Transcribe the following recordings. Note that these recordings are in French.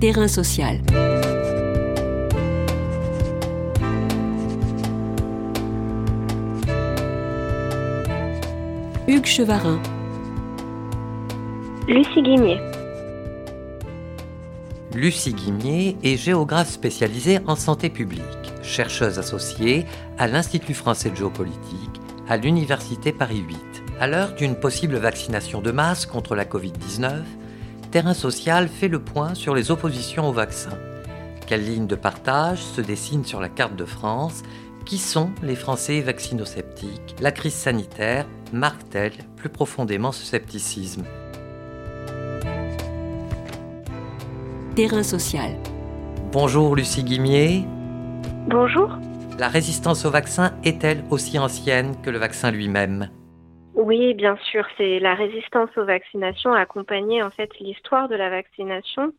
Terrain social. Hugues Chevarin. Lucie Guimier. Lucie Guimier est géographe spécialisée en santé publique, chercheuse associée à l'Institut français de géopolitique à l'Université Paris 8. À l'heure d'une possible vaccination de masse contre la Covid-19, Terrain Social fait le point sur les oppositions au vaccin. Quelle ligne de partage se dessine sur la carte de France? Qui sont les Français vaccinosceptiques? La crise sanitaire marque-t-elle plus profondément ce scepticisme? Terrain social. Bonjour Lucie Guimier. Bonjour. La résistance au vaccin est-elle aussi ancienne que le vaccin lui-même? Oui, bien sûr. C'est la résistance aux vaccinations a accompagné en fait l'histoire de la vaccination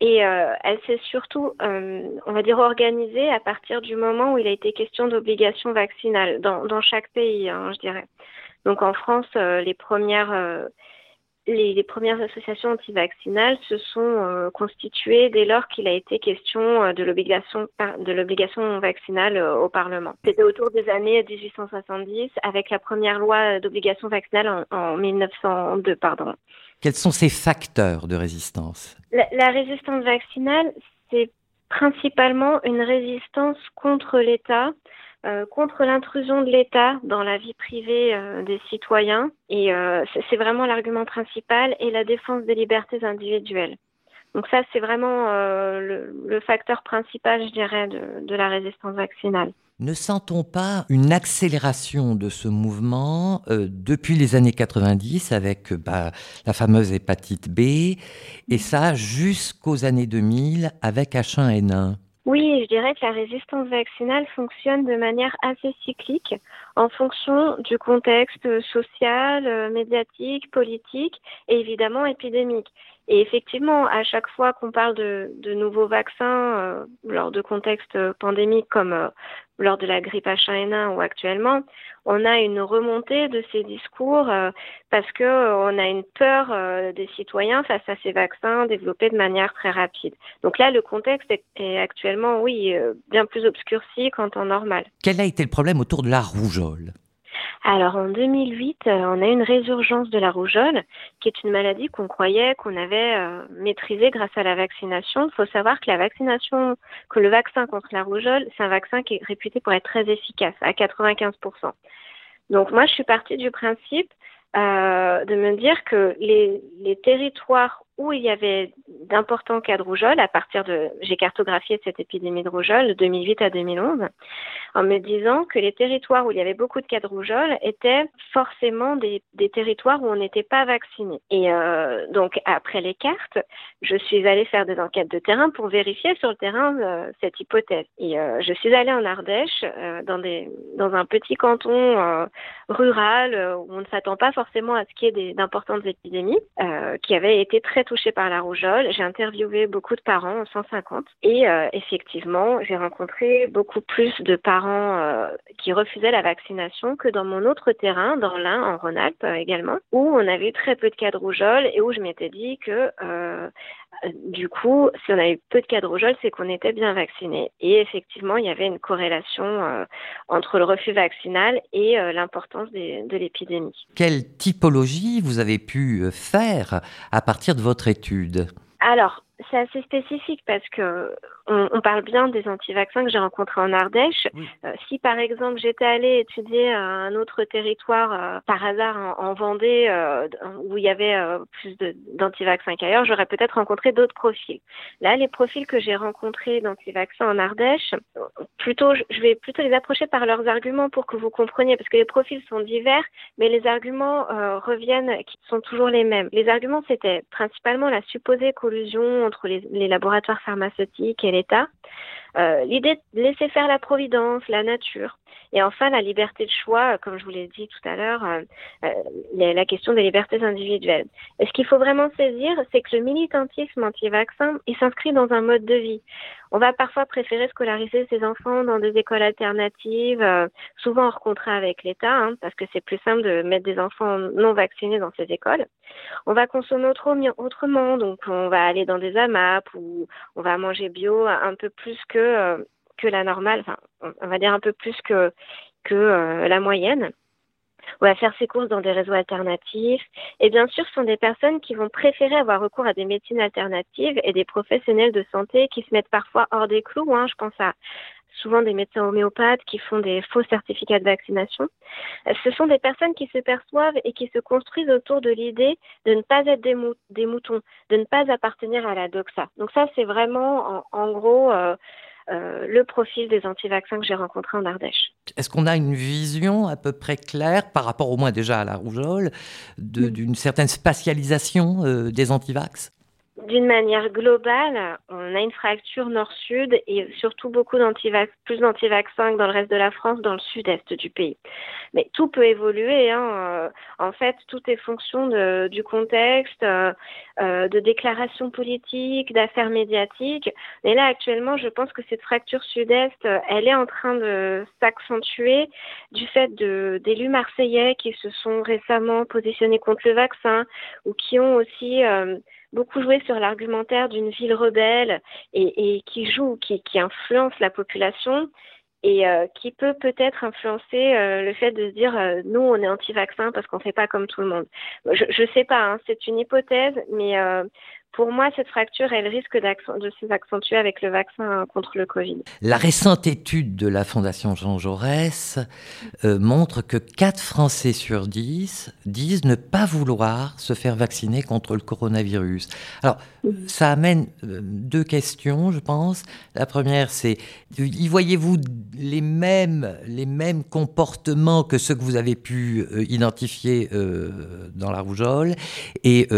et euh, elle s'est surtout, euh, on va dire, organisée à partir du moment où il a été question d'obligation vaccinale dans, chaque pays, hein, je dirais. Donc en France, euh, les premières les, premières associations antivaccinales se sont euh, constituées dès lors qu'il a été question euh, de l'obligation de l'obligation vaccinale euh, au Parlement. C'était autour des années 1870 avec la première loi d'obligation vaccinale en, 1902, pardon. Quels sont ces facteurs de résistance? La, la résistance vaccinale, c'est principalement une résistance contre l'État euh, contre l'intrusion de l'État dans la vie privée euh, des citoyens. Et euh, c'est vraiment l'argument principal et la défense des libertés individuelles. Donc ça, c'est vraiment le, facteur principal, je dirais, de, la résistance vaccinale. Ne sent-on pas une accélération de ce mouvement depuis les années 90 avec bah, la fameuse hépatite B et ça jusqu'aux années 2000 avec H1N1 oui, je dirais que la résistance vaccinale fonctionne de manière assez cyclique en fonction du contexte social, euh, médiatique, politique et évidemment épidémique. Et effectivement, à chaque fois qu'on parle de, nouveaux vaccins euh, lors de contextes pandémiques comme euh, lors de la grippe H1N1 ou actuellement, on a une remontée de ces discours euh, parce que on a une peur des citoyens face à ces vaccins développés de manière très rapide. Donc là, le contexte est, est actuellement, oui, bien plus obscurci qu'en temps normal. Quel a été le problème autour de la rougeole? Alors en 2008, euh, on a eu une résurgence de la rougeole, qui est une maladie qu'on croyait qu'on avait euh, maîtrisée grâce à la vaccination. Il faut savoir que la vaccination, que le vaccin contre la rougeole, c'est un vaccin qui est réputé pour être très efficace, à 95%. Donc moi, je suis partie du principe euh, de me dire que les, les territoires où il y avait d'importants cas de rougeole à partir de j'ai cartographié cette épidémie de rougeole de 2008 à 2011 en me disant que les territoires où il y avait beaucoup de cas de rougeole étaient forcément des, territoires où on n'était pas vacciné. Et euh, donc après les cartes, je suis allée faire des enquêtes de terrain pour vérifier sur le terrain euh, cette hypothèse. Et euh, je suis allée en Ardèche dans un petit canton rural où on ne s'attend pas forcément à ce qu'il y ait d'importantes épidémies qui avaient été très touchée par la rougeole. J'ai interviewé beaucoup de parents, 150, et euh, effectivement, j'ai rencontré beaucoup plus de parents euh, qui refusaient la vaccination que dans mon autre terrain, dans l'Ain, en Rhône-Alpes euh, également, où on avait très peu de cas de rougeole et où je m'étais dit que du coup, si on a eu peu de cas de rougeole, c'est qu'on était bien vacciné. Et effectivement, il y avait une corrélation entre le refus vaccinal et l'importance de l'épidémie. Quelle typologie vous avez pu faire à partir de votre étude? Alors, c'est assez spécifique parce que on, parle bien des anti-vaccins que j'ai rencontrés en Ardèche. Euh, si par exemple j'étais allée étudier un autre territoire euh, par hasard en, Vendée euh, où il y avait plus d'anti-vaccins qu'ailleurs, j'aurais peut-être rencontré d'autres profils. Là, les profils que j'ai rencontrés d'anti-vaccins en Ardèche, plutôt, je vais plutôt les approcher par leurs arguments pour que vous compreniez, parce que les profils sont divers, mais les arguments reviennent, qui sont toujours les mêmes. Les arguments, c'était principalement la supposée collusion entre les, laboratoires pharmaceutiques et l'État Euh, l'idée de laisser faire la providence, la nature. Et enfin, la liberté de choix, comme je vous l'ai dit tout à l'heure, euh, euh, la question des libertés individuelles. Et ce qu'il faut vraiment saisir, c'est que le militantisme anti-vaccin, il s'inscrit dans un mode de vie. On va parfois préférer scolariser ses enfants dans des écoles alternatives, souvent hors contrat avec l'État, hein, parce que c'est plus simple de mettre des enfants non vaccinés dans ces écoles. On va consommer autrement, donc on va aller dans des AMAP ou on va manger bio un peu plus que euh, que la normale, enfin, on va dire un peu plus que, que euh, la moyenne. On va faire ses courses dans des réseaux alternatifs. Et bien sûr, ce sont des personnes qui vont préférer avoir recours à des médecines alternatives et des professionnels de santé qui se mettent parfois hors des clous. Hein. Je pense à souvent des médecins homéopathes qui font des faux certificats de vaccination. Ce sont des personnes qui se perçoivent et qui se construisent autour de l'idée de ne pas être des, moutons, de ne pas appartenir à la doxa. Donc ça, c'est vraiment en, gros euh, euh, le profil des anti-vaccins que j'ai rencontrés en Ardèche. Est-ce qu'on a une vision à peu près claire, par rapport au moins déjà à la rougeole, d'une certaine spatialisation euh, des anti-vax? D'une manière globale, on a une fracture nord-sud et surtout beaucoup plus d'antivaccins que dans le reste de la France, dans le sud-est du pays. Mais tout peut évoluer. Hein. Euh, en fait, tout est fonction de, du contexte, euh, euh, de déclarations politiques, d'affaires médiatiques. Mais là, actuellement, je pense que cette fracture sud-est, elle est en train de s'accentuer du fait d'élus marseillais qui se sont récemment positionnés contre le vaccin ou qui ont aussi beaucoup joué sur l'argumentaire d'une ville rebelle et, et qui joue, qui, qui, influence la population et euh, qui peut peut-être influencer euh, le fait de se dire euh, nous on est anti-vaccin parce qu'on fait pas comme tout le monde. Je ne sais pas, hein, c'est une hypothèse, mais pour moi, cette fracture, elle risque de s'accentuer avec le vaccin contre le Covid. La récente étude de la Fondation Jean Jaurès euh, montre que 4 Français sur 10 disent ne pas vouloir se faire vacciner contre le coronavirus. Alors, ça amène euh, deux questions, je pense. La première, c'est y voyez-vous les mêmes, les mêmes comportements que ceux que vous avez pu euh, identifier dans la rougeole? Et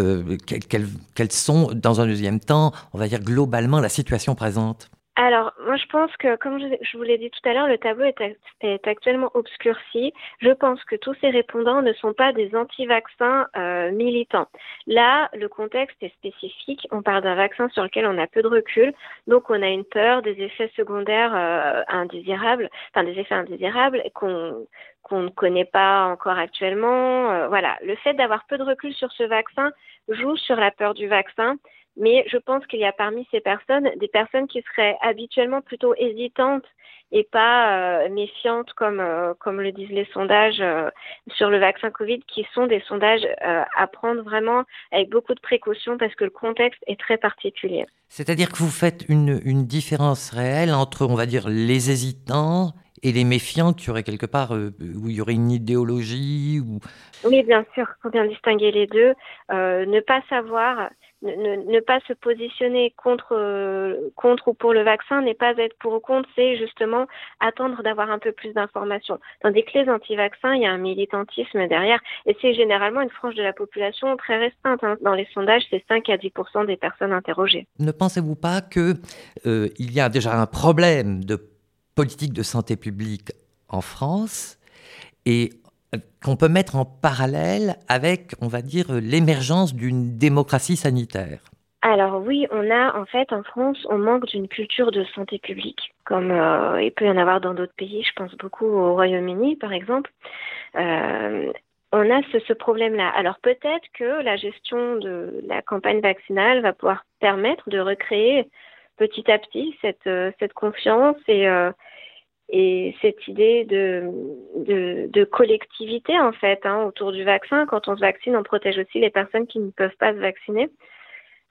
quels, quels sont dans un deuxième temps, on va dire globalement, la situation présente alors, moi, je pense que, comme je, vous l'ai dit tout à l'heure, le tableau est, actuellement obscurci. Je pense que tous ces répondants ne sont pas des anti-vaccins euh, militants. Là, le contexte est spécifique. On parle d'un vaccin sur lequel on a peu de recul, donc on a une peur des effets secondaires euh, indésirables, enfin des effets indésirables qu'on qu'on ne connaît pas encore actuellement. Euh, voilà, le fait d'avoir peu de recul sur ce vaccin joue sur la peur du vaccin mais je pense qu'il y a parmi ces personnes des personnes qui seraient habituellement plutôt hésitantes et pas euh, méfiantes comme, euh, comme le disent les sondages euh, sur le vaccin Covid, qui sont des sondages à prendre vraiment avec beaucoup de précautions parce que le contexte est très particulier. C'est-à-dire que vous faites une, une différence réelle entre, on va dire, les hésitants et les méfiants qui auraient quelque part où il y aurait une idéologie ou... Oui, bien sûr, il faut bien distinguer les deux. ne pas savoir ne, pas se positionner contre, euh, contre ou pour le vaccin n'est pas être pour ou contre, c'est justement attendre d'avoir un peu plus d'informations. Dans des clés anti-vaccins, il y a un militantisme derrière et c'est généralement une frange de la population très restreinte. Hein. Dans les sondages, c'est 5 à 10 des personnes interrogées. Ne pensez-vous pas qu'il euh, y a déjà un problème de politique de santé publique en France et qu'on peut mettre en parallèle avec, on va dire, l'émergence d'une démocratie sanitaire alors oui, on a en fait en France, on manque d'une culture de santé publique, comme euh, il peut y en avoir dans d'autres pays. Je pense beaucoup au Royaume-Uni, par exemple. Euh, on a ce problème-là. Alors peut-être que la gestion de la campagne vaccinale va pouvoir permettre de recréer petit à petit cette, euh, confiance et et cette idée de collectivité en fait hein, autour du vaccin. Quand on se vaccine, on protège aussi les personnes qui ne peuvent pas se vacciner.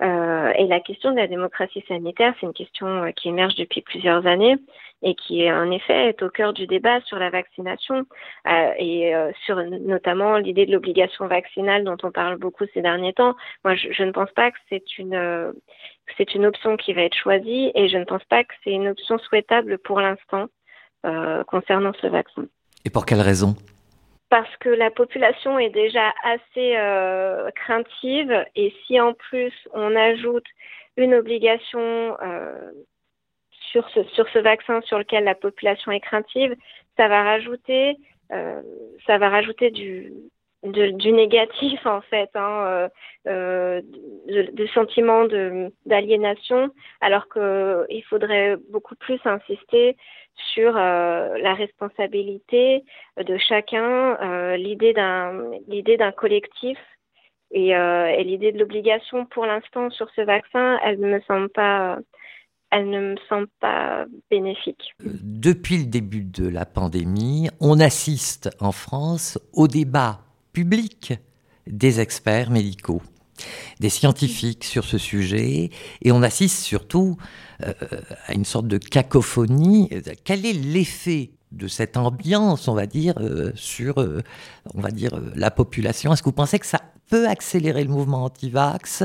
Euh, et la question de la démocratie sanitaire, c'est une question euh, qui émerge depuis plusieurs années et qui, en effet, est au cœur du débat sur la vaccination euh, et sur notamment l'idée de l'obligation vaccinale dont on parle beaucoup ces derniers temps. Moi, je, je ne pense pas que c'est une c'est une option qui va être choisie et je ne pense pas que c'est une option souhaitable pour l'instant. Concernant ce vaccin. Et pour quelle raison? Parce que la population est déjà assez euh, craintive et si en plus on ajoute une obligation euh, sur ce, sur ce vaccin sur lequel la population est craintive, ça va rajouter, euh, ça va rajouter du, du négatif en fait, hein, euh, de, de sentiment d'aliénation, alors qu'il faudrait beaucoup plus insister sur la responsabilité de chacun, l'idée d'un collectif et, et l'idée de l'obligation pour l'instant sur ce vaccin, elle ne me semble pas elle ne me semble pas bénéfique. Depuis le début de la pandémie, on assiste en France au débat public des experts médicaux, des scientifiques sur ce sujet, et on assiste surtout euh, à une sorte de cacophonie. Quel est l'effet de cette ambiance, on va dire, euh, sur, euh, on va dire, la population? Est-ce que vous pensez que ça peut accélérer le mouvement anti-vax?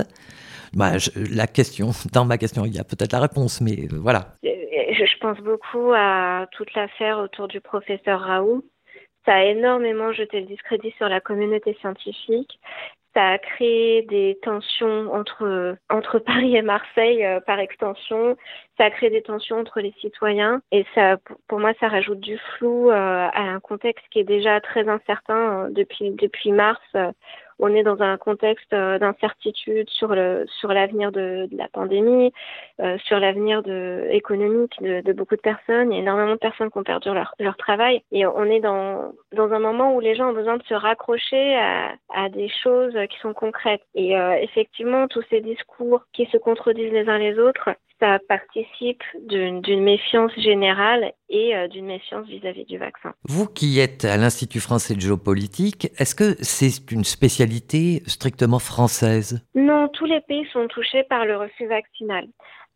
Bah, la question, dans ma question, il y a peut-être la réponse, mais voilà. Je, pense beaucoup à toute l'affaire autour du professeur Raoult. Ça a énormément jeté le discrédit sur la communauté scientifique. Ça a créé des tensions entre, entre Paris et Marseille euh, par extension. Ça a créé des tensions entre les citoyens. Et ça, pour moi, ça rajoute du flou euh, à un contexte qui est déjà très incertain depuis, depuis mars on est dans un contexte euh, d'incertitude sur le sur l'avenir de, la pandémie, euh, sur l'avenir de économique de, de, beaucoup de personnes. Il y a énormément de personnes qui ont perdu leur, leur travail et on est dans dans un moment où les gens ont besoin de se raccrocher à, à des choses qui sont concrètes. Et euh, effectivement, tous ces discours qui se contredisent les uns les autres, ça participe d'une méfiance générale et euh, d'une méfiance vis-à-vis du vaccin. Vous qui êtes à l'Institut français de géopolitique, est-ce que c'est une spécialité strictement française? Non, tous les pays sont touchés par le refus vaccinal.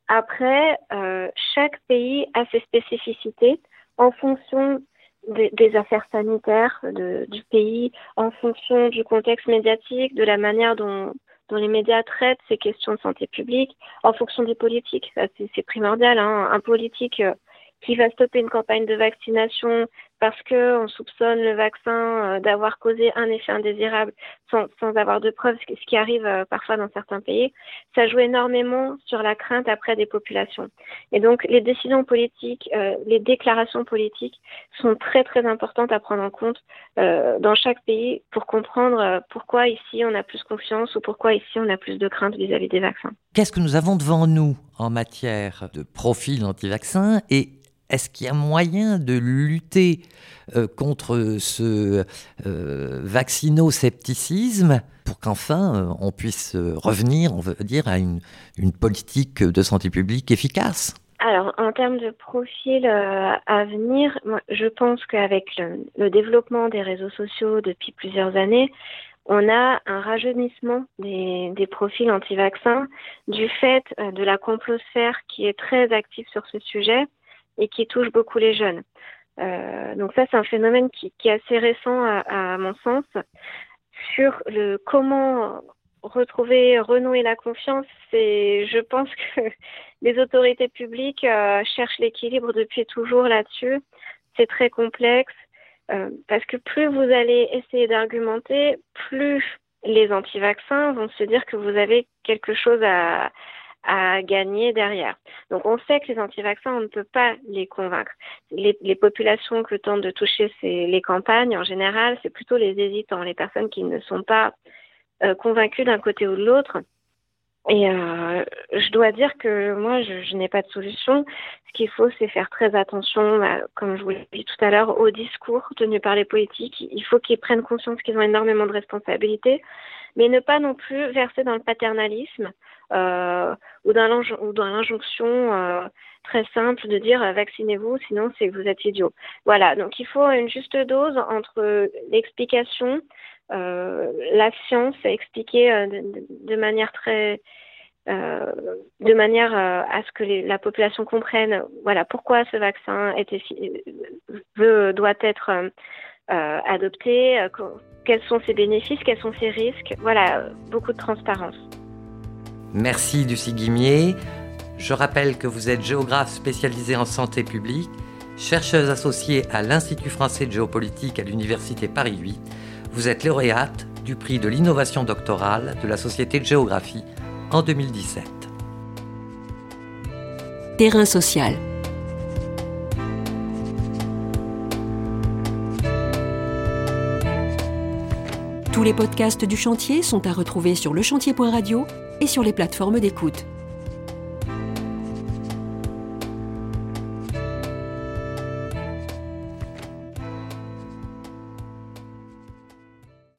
Après, euh, chaque pays a ses spécificités en fonction des, affaires sanitaires du pays, en fonction du contexte médiatique, de la manière dont dont les médias traitent ces questions de santé publique en fonction des politiques. C'est primordial. Hein. Un politique euh, qui va stopper une campagne de vaccination parce qu'on soupçonne le vaccin euh, d'avoir causé un effet indésirable sans, sans, avoir de preuves, ce qui arrive euh, parfois dans certains pays, ça joue énormément sur la crainte après des populations. Et donc les décisions politiques, euh, les déclarations politiques sont très très importantes à prendre en compte dans chaque pays pour comprendre pourquoi ici on a plus confiance ou pourquoi ici on a plus de crainte vis-à-vis -vis des vaccins. Qu'est-ce que nous avons devant nous en matière de profil anti-vaccin et est-ce qu'il y a moyen de lutter euh, contre ce euh, vaccino-scepticisme pour qu'enfin euh, on puisse revenir, on veut dire, à une, politique de santé publique efficace? Alors, en termes de profil à venir, je pense qu'avec le, développement des réseaux sociaux depuis plusieurs années, on a un rajeunissement des, des profils anti-vaccins du fait de la complosphère qui est très active sur ce sujet et qui touche beaucoup les jeunes. Euh, donc ça, c'est un phénomène qui, est assez récent à, mon sens. Sur le comment retrouver, renouer la confiance, c'est, je pense que les autorités publiques euh, cherchent l'équilibre depuis toujours là-dessus. C'est très complexe euh, parce que plus vous allez essayer d'argumenter, plus les anti-vaccins vont se dire que vous avez quelque chose à, à gagner derrière. Donc on sait que les anti-vaccins, on ne peut pas les convaincre. Les, populations que tentent de toucher c'est les campagnes en général, c'est plutôt les hésitants, les personnes qui ne sont pas euh, convaincues d'un côté ou de l'autre. Et euh, je dois dire que moi, je, n'ai pas de solution. Ce qu'il faut, c'est faire très attention, comme je vous l'ai dit tout à l'heure, aux discours tenus par les politiques. Il faut qu'ils prennent conscience qu'ils ont énormément de responsabilités, mais ne pas non plus verser dans le paternalisme euh, ou dans l'injonction euh, très simple de dire euh, vaccinez-vous, sinon c'est vous êtes idiot. Voilà, donc il faut une juste dose entre l'explication, la science expliquée de, de, manière très de manière à ce que les, la population comprenne voilà pourquoi ce vaccin doit être adopté, quels sont ses bénéfices, quels sont ses risques, voilà beaucoup de transparence. Merci Lucie Guimier. Je rappelle que vous êtes géographe spécialisée en santé publique, chercheuse associée à l'Institut français de géopolitique à l'Université Paris 8. Vous êtes lauréate du prix de l'innovation doctorale de la Société de géographie en 2017. Terrain social. Tous les podcasts du chantier sont à retrouver sur lechantier.radio et sur les plateformes d'écoute.